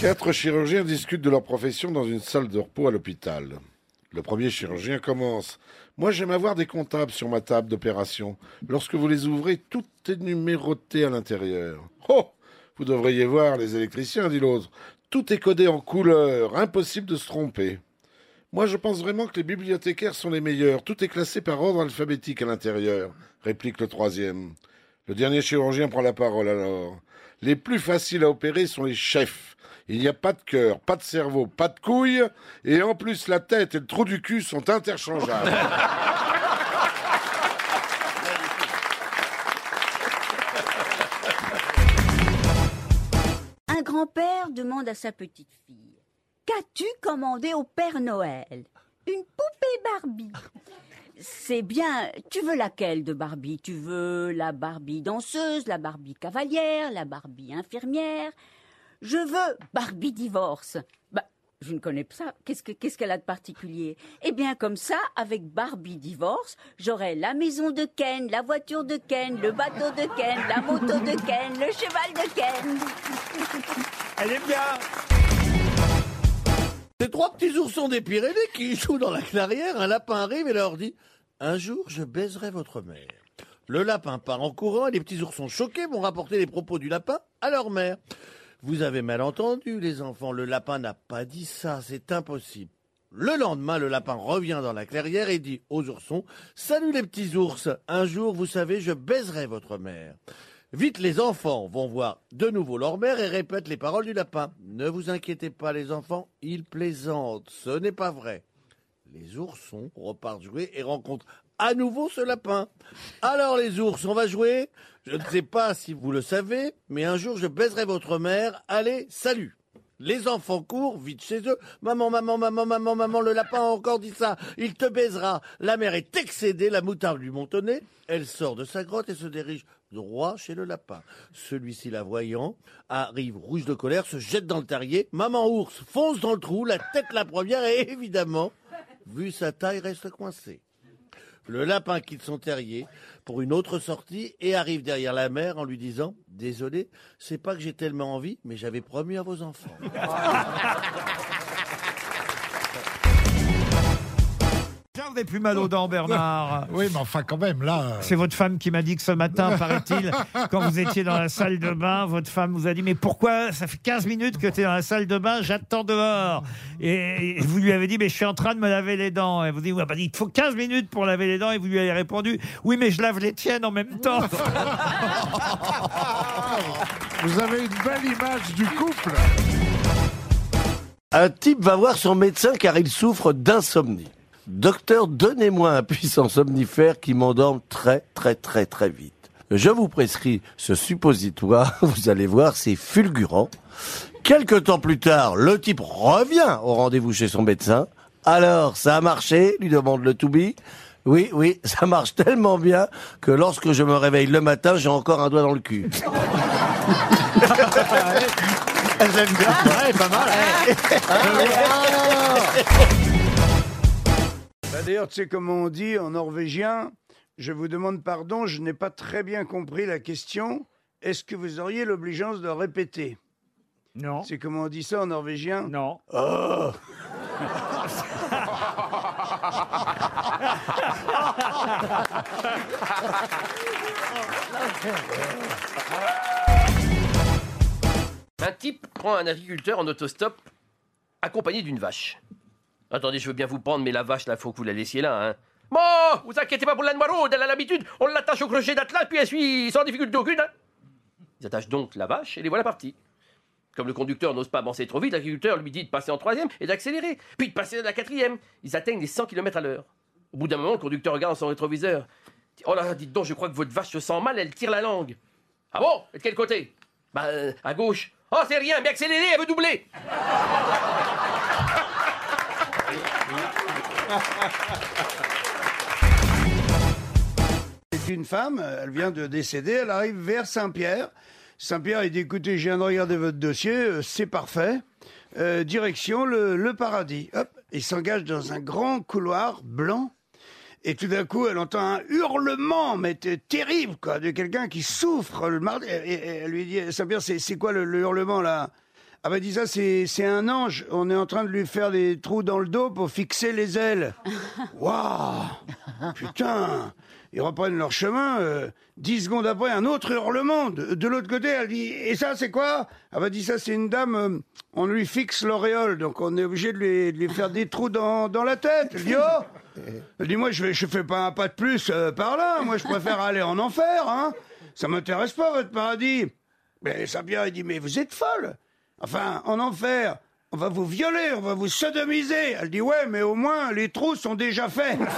Quatre chirurgiens discutent de leur profession dans une salle de repos à l'hôpital. Le premier chirurgien commence. Moi, j'aime avoir des comptables sur ma table d'opération. Lorsque vous les ouvrez, tout est numéroté à l'intérieur. Oh Vous devriez voir les électriciens, dit l'autre. Tout est codé en couleur, impossible de se tromper. Moi, je pense vraiment que les bibliothécaires sont les meilleurs. Tout est classé par ordre alphabétique à l'intérieur, réplique le troisième. Le dernier chirurgien prend la parole alors. Les plus faciles à opérer sont les chefs. Il n'y a pas de cœur, pas de cerveau, pas de couilles, et en plus la tête et le trou du cul sont interchangeables. Un grand-père demande à sa petite fille Qu'as-tu commandé au Père Noël? Une poupée Barbie. C'est bien. Tu veux laquelle de Barbie? Tu veux la Barbie danseuse, la Barbie cavalière, la Barbie infirmière? Je veux Barbie divorce. Bah, je ne connais pas ça. Qu'est-ce que- qu'est-ce qu'elle a de particulier? Eh bien, comme ça, avec Barbie divorce, j'aurai la maison de Ken, la voiture de Ken, le bateau de Ken, la moto de Ken, le cheval de Ken. Elle est bien Ces trois petits oursons des Pyrénées qui jouent dans la clairière, un lapin arrive et leur dit Un jour, je baiserai votre mère. Le lapin part en courant et les petits oursons choqués vont rapporter les propos du lapin à leur mère. Vous avez mal entendu, les enfants, le lapin n'a pas dit ça, c'est impossible. Le lendemain, le lapin revient dans la clairière et dit aux oursons Salut les petits ours, un jour, vous savez, je baiserai votre mère. Vite, les enfants vont voir de nouveau leur mère et répètent les paroles du lapin. Ne vous inquiétez pas, les enfants, il plaisante, ce n'est pas vrai. Les oursons repartent jouer et rencontrent à nouveau ce lapin. Alors les ours, on va jouer Je ne sais pas si vous le savez, mais un jour je baiserai votre mère. Allez, salut les enfants courent vite chez eux. Maman, maman, maman, maman, maman, le lapin a encore dit ça. Il te baisera. La mère est excédée, la moutarde lui nez. Elle sort de sa grotte et se dirige droit chez le lapin. Celui-ci, la voyant, arrive rouge de colère, se jette dans le terrier. Maman ours fonce dans le trou, la tête la première et évidemment, vu sa taille, reste coincée. Le lapin quitte son terrier pour une autre sortie et arrive derrière la mère en lui disant Désolé, c'est pas que j'ai tellement envie, mais j'avais promis à vos enfants. vous avez plus mal aux dents, Bernard. Oui, mais enfin, quand même, là. euh, C'est votre femme qui m'a dit que ce matin, paraît-il, quand vous étiez dans la salle de bain, votre femme vous a dit Mais pourquoi ça fait 15 minutes que tu es dans la salle de bain, j'attends dehors et, et vous lui avez dit Mais je suis en train de me laver les dents. Et vous dites ouais, bah, Il faut 15 minutes pour laver les dents. Et vous lui avez répondu Oui, mais je lave les tiennes en même temps. Vous avez une belle image du couple. Un type va voir son médecin car il souffre d'insomnie. Docteur, donnez-moi un puissant somnifère qui m'endorme très très très très vite. Je vous prescris ce suppositoire, vous allez voir, c'est fulgurant. Quelque temps plus tard, le type revient au rendez-vous chez son médecin. Alors, ça a marché lui demande le to-be. Oui, oui, ça marche tellement bien que lorsque je me réveille le matin, j'ai encore un doigt dans le cul. J'aime bien. Ouais, pas mal. Bah, D'ailleurs, tu sais comment on dit en norvégien Je vous demande pardon, je n'ai pas très bien compris la question. Est-ce que vous auriez l'obligeance de répéter? Non. C'est comment on dit ça en norvégien? Non. Oh Un type prend un agriculteur en autostop accompagné d'une vache. Attendez, je veux bien vous prendre, mais la vache, là, faut que vous la laissiez là, hein. Bon, vous inquiétez pas pour la noiraude, elle a l'habitude, on l'attache au crochet d'attelage, puis elle suit sans difficulté aucune, hein. Ils attachent donc la vache et les voilà partis. Comme le conducteur n'ose pas avancer trop vite, l'agriculteur lui dit de passer en troisième et d'accélérer, puis de passer à la quatrième. Ils atteignent les 100 km à l'heure. Au bout d'un moment, le conducteur regarde dans son rétroviseur. Oh là, dites donc, je crois que votre vache se sent mal, elle tire la langue. Ah bon? Et de quel côté? Bah, euh, à gauche. Oh, c'est rien, mais accélérez, elle veut doubler. C'est une femme, elle vient de décéder, elle arrive vers Saint-Pierre. Saint-Pierre, il dit écoutez, je viens de regarder votre dossier, euh, c'est parfait. Euh, direction le, paradis. Hop, il s'engage dans un grand couloir blanc. Et tout d'un coup, elle entend un hurlement, mais terrible, quoi, de quelqu'un qui souffre le mardi. Et, elle lui dit, Saint-Pierre, c'est quoi le hurlement là? Ah bah dis ça, c'est c'est un ange. On est en train de lui faire des trous dans le dos pour fixer les ailes. Waouh Putain Ils reprennent leur chemin. euh, dix secondes après, un autre hurlement. De, de l'autre côté, elle dit Et ça, c'est quoi? Ah bah dis ça, c'est une dame. euh, on lui fixe l'auréole, donc on est obligé de lui, de lui faire des trous dans, dans la tête. Elle dit Oh Elle dit Moi, je, vais, je fais pas un pas de plus euh, par là. Moi, je préfère aller en enfer. Hein. Ça m'intéresse pas, votre paradis. Mais Sabia, il dit Mais vous êtes folle Enfin, en enfer, on va vous violer, on va vous sodomiser. Elle dit ouais, mais au moins les trous sont déjà faits.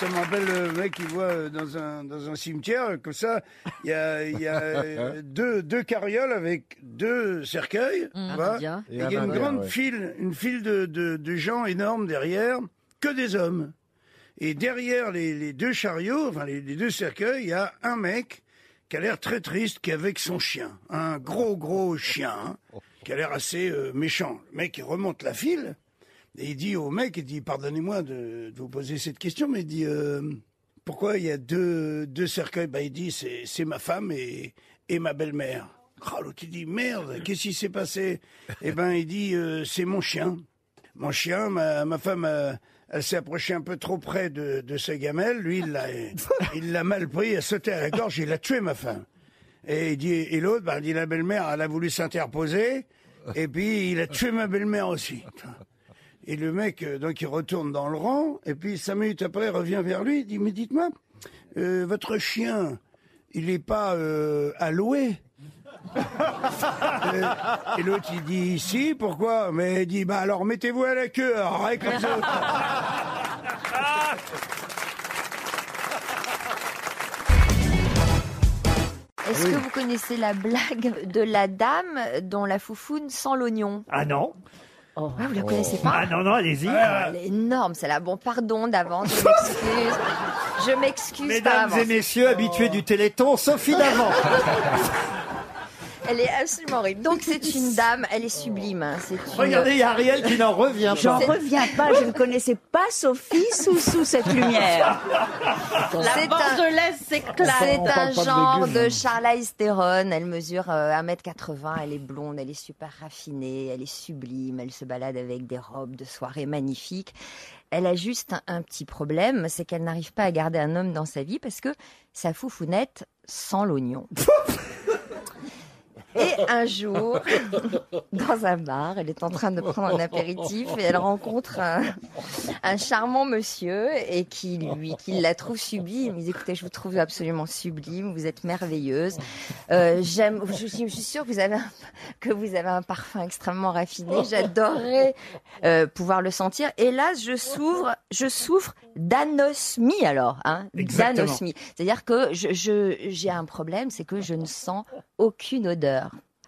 Ça me rappelle le mec qui voit euh, dans un, dans un cimetière, euh, comme ça, il y a, il y a euh, deux, deux carrioles avec deux cercueils. bien. Et il y a une grande file, une file de, de, de gens énormes derrière, que des hommes. Et derrière les, deux chariots, enfin les, deux cercueils, il y a un mec qui a l'air très triste, qui est avec son chien. Un gros, gros chien, hein, qui a l'air assez euh, méchant. Le mec, il remonte la file, et il dit au mec, il dit, pardonnez-moi de, vous poser cette question, mais il dit, euh, pourquoi il y a deux, deux cercueils? Bah, Il dit, c'est c'est ma femme et, et ma belle-mère. Ah, L'autre, il dit, merde, qu'est-ce qui s'est passé? Eh ben, il dit, euh, c'est mon chien. Mon chien, ma, ma femme, euh, elle s'est approchée un peu trop près de, de sa gamelle. Lui, il l'a, il l'a mal pris, elle a sauté à la gorge, il a tué ma femme. Et il dit, et l'autre, bah, il dit, la belle-mère, elle a voulu s'interposer, et puis il a tué ma belle-mère aussi. Et le mec, euh, donc, il retourne dans le rang, et puis cinq minutes après, il revient vers lui, il dit, mais dites-moi, euh, votre chien, il n'est pas euh, à Et l'autre, il dit, si, pourquoi? Mais il dit, bah alors mettez-vous à la queue, alors, avec les autres. Est-ce que vous connaissez la blague de la dame dont la foufoune sans l'oignon? Ah non Ah, Vous la connaissez pas? Ah non, non, allez-y. Elle est énorme, celle-là. Bon, pardon d'avance, je m'excuse. Je m'excuse par Mesdames et messieurs habitués du Téléthon, Sophie Davant. Elle est absolument horrible. Donc, c'est une dame, elle est sublime. hein. C'est une... Regardez, il y a Ariel qui n'en revient J'en pas. reviens pas, je ne connaissais pas Sophie sous, sous cette lumière. C'est un- Bordelaise. C'est un genre de Charlize Theron. Elle mesure euh, 1m80, elle est blonde, elle est super raffinée, elle est sublime, elle se balade avec des robes de soirée magnifiques. Elle a juste un, un petit problème, c'est qu'elle n'arrive pas à garder un homme dans sa vie parce que sa foufounette sent l'oignon. Et un jour, dans un bar, elle est en train de prendre un apéritif et elle rencontre un, un charmant monsieur et qui lui, qui la trouve sublime. Il dit écoutez, je vous trouve absolument sublime, vous êtes merveilleuse. Euh, j'aime, je, suis- je suis sûre que vous avez un, que vous avez un parfum extrêmement raffiné. J'adorerais euh, pouvoir le sentir. Là, je souffre, je souffre d'anosmie alors, hein, d'anosmie. C'est-à-dire que je, je- j'ai un problème, c'est que je ne sens aucune odeur.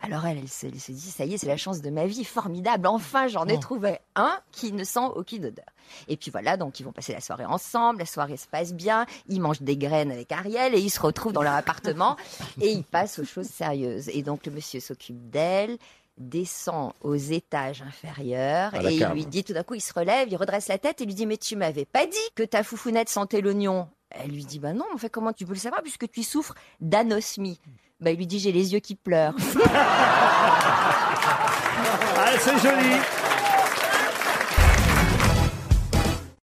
Alors elle, elle se, elle se dit, ça y est, c'est la chance de ma vie, formidable, enfin j'en ai trouvé un qui ne sent aucune odeur. Et puis voilà, donc ils vont passer la soirée ensemble, la soirée se passe bien, ils mangent des graines avec Ariel et ils se retrouvent dans leur appartement et ils passent aux choses sérieuses. Et donc le monsieur s'occupe d'elle, descend aux étages inférieurs la et il lui dit tout d'un coup, il se relève, il redresse la tête et lui dit, mais tu m'avais pas dit que ta foufounette sentait l'oignon. Elle lui dit, bah non, en fait, comment tu peux le savoir puisque tu souffres d'anosmie? Bah, il lui dit j'ai les yeux qui pleurent. Ah, c'est joli.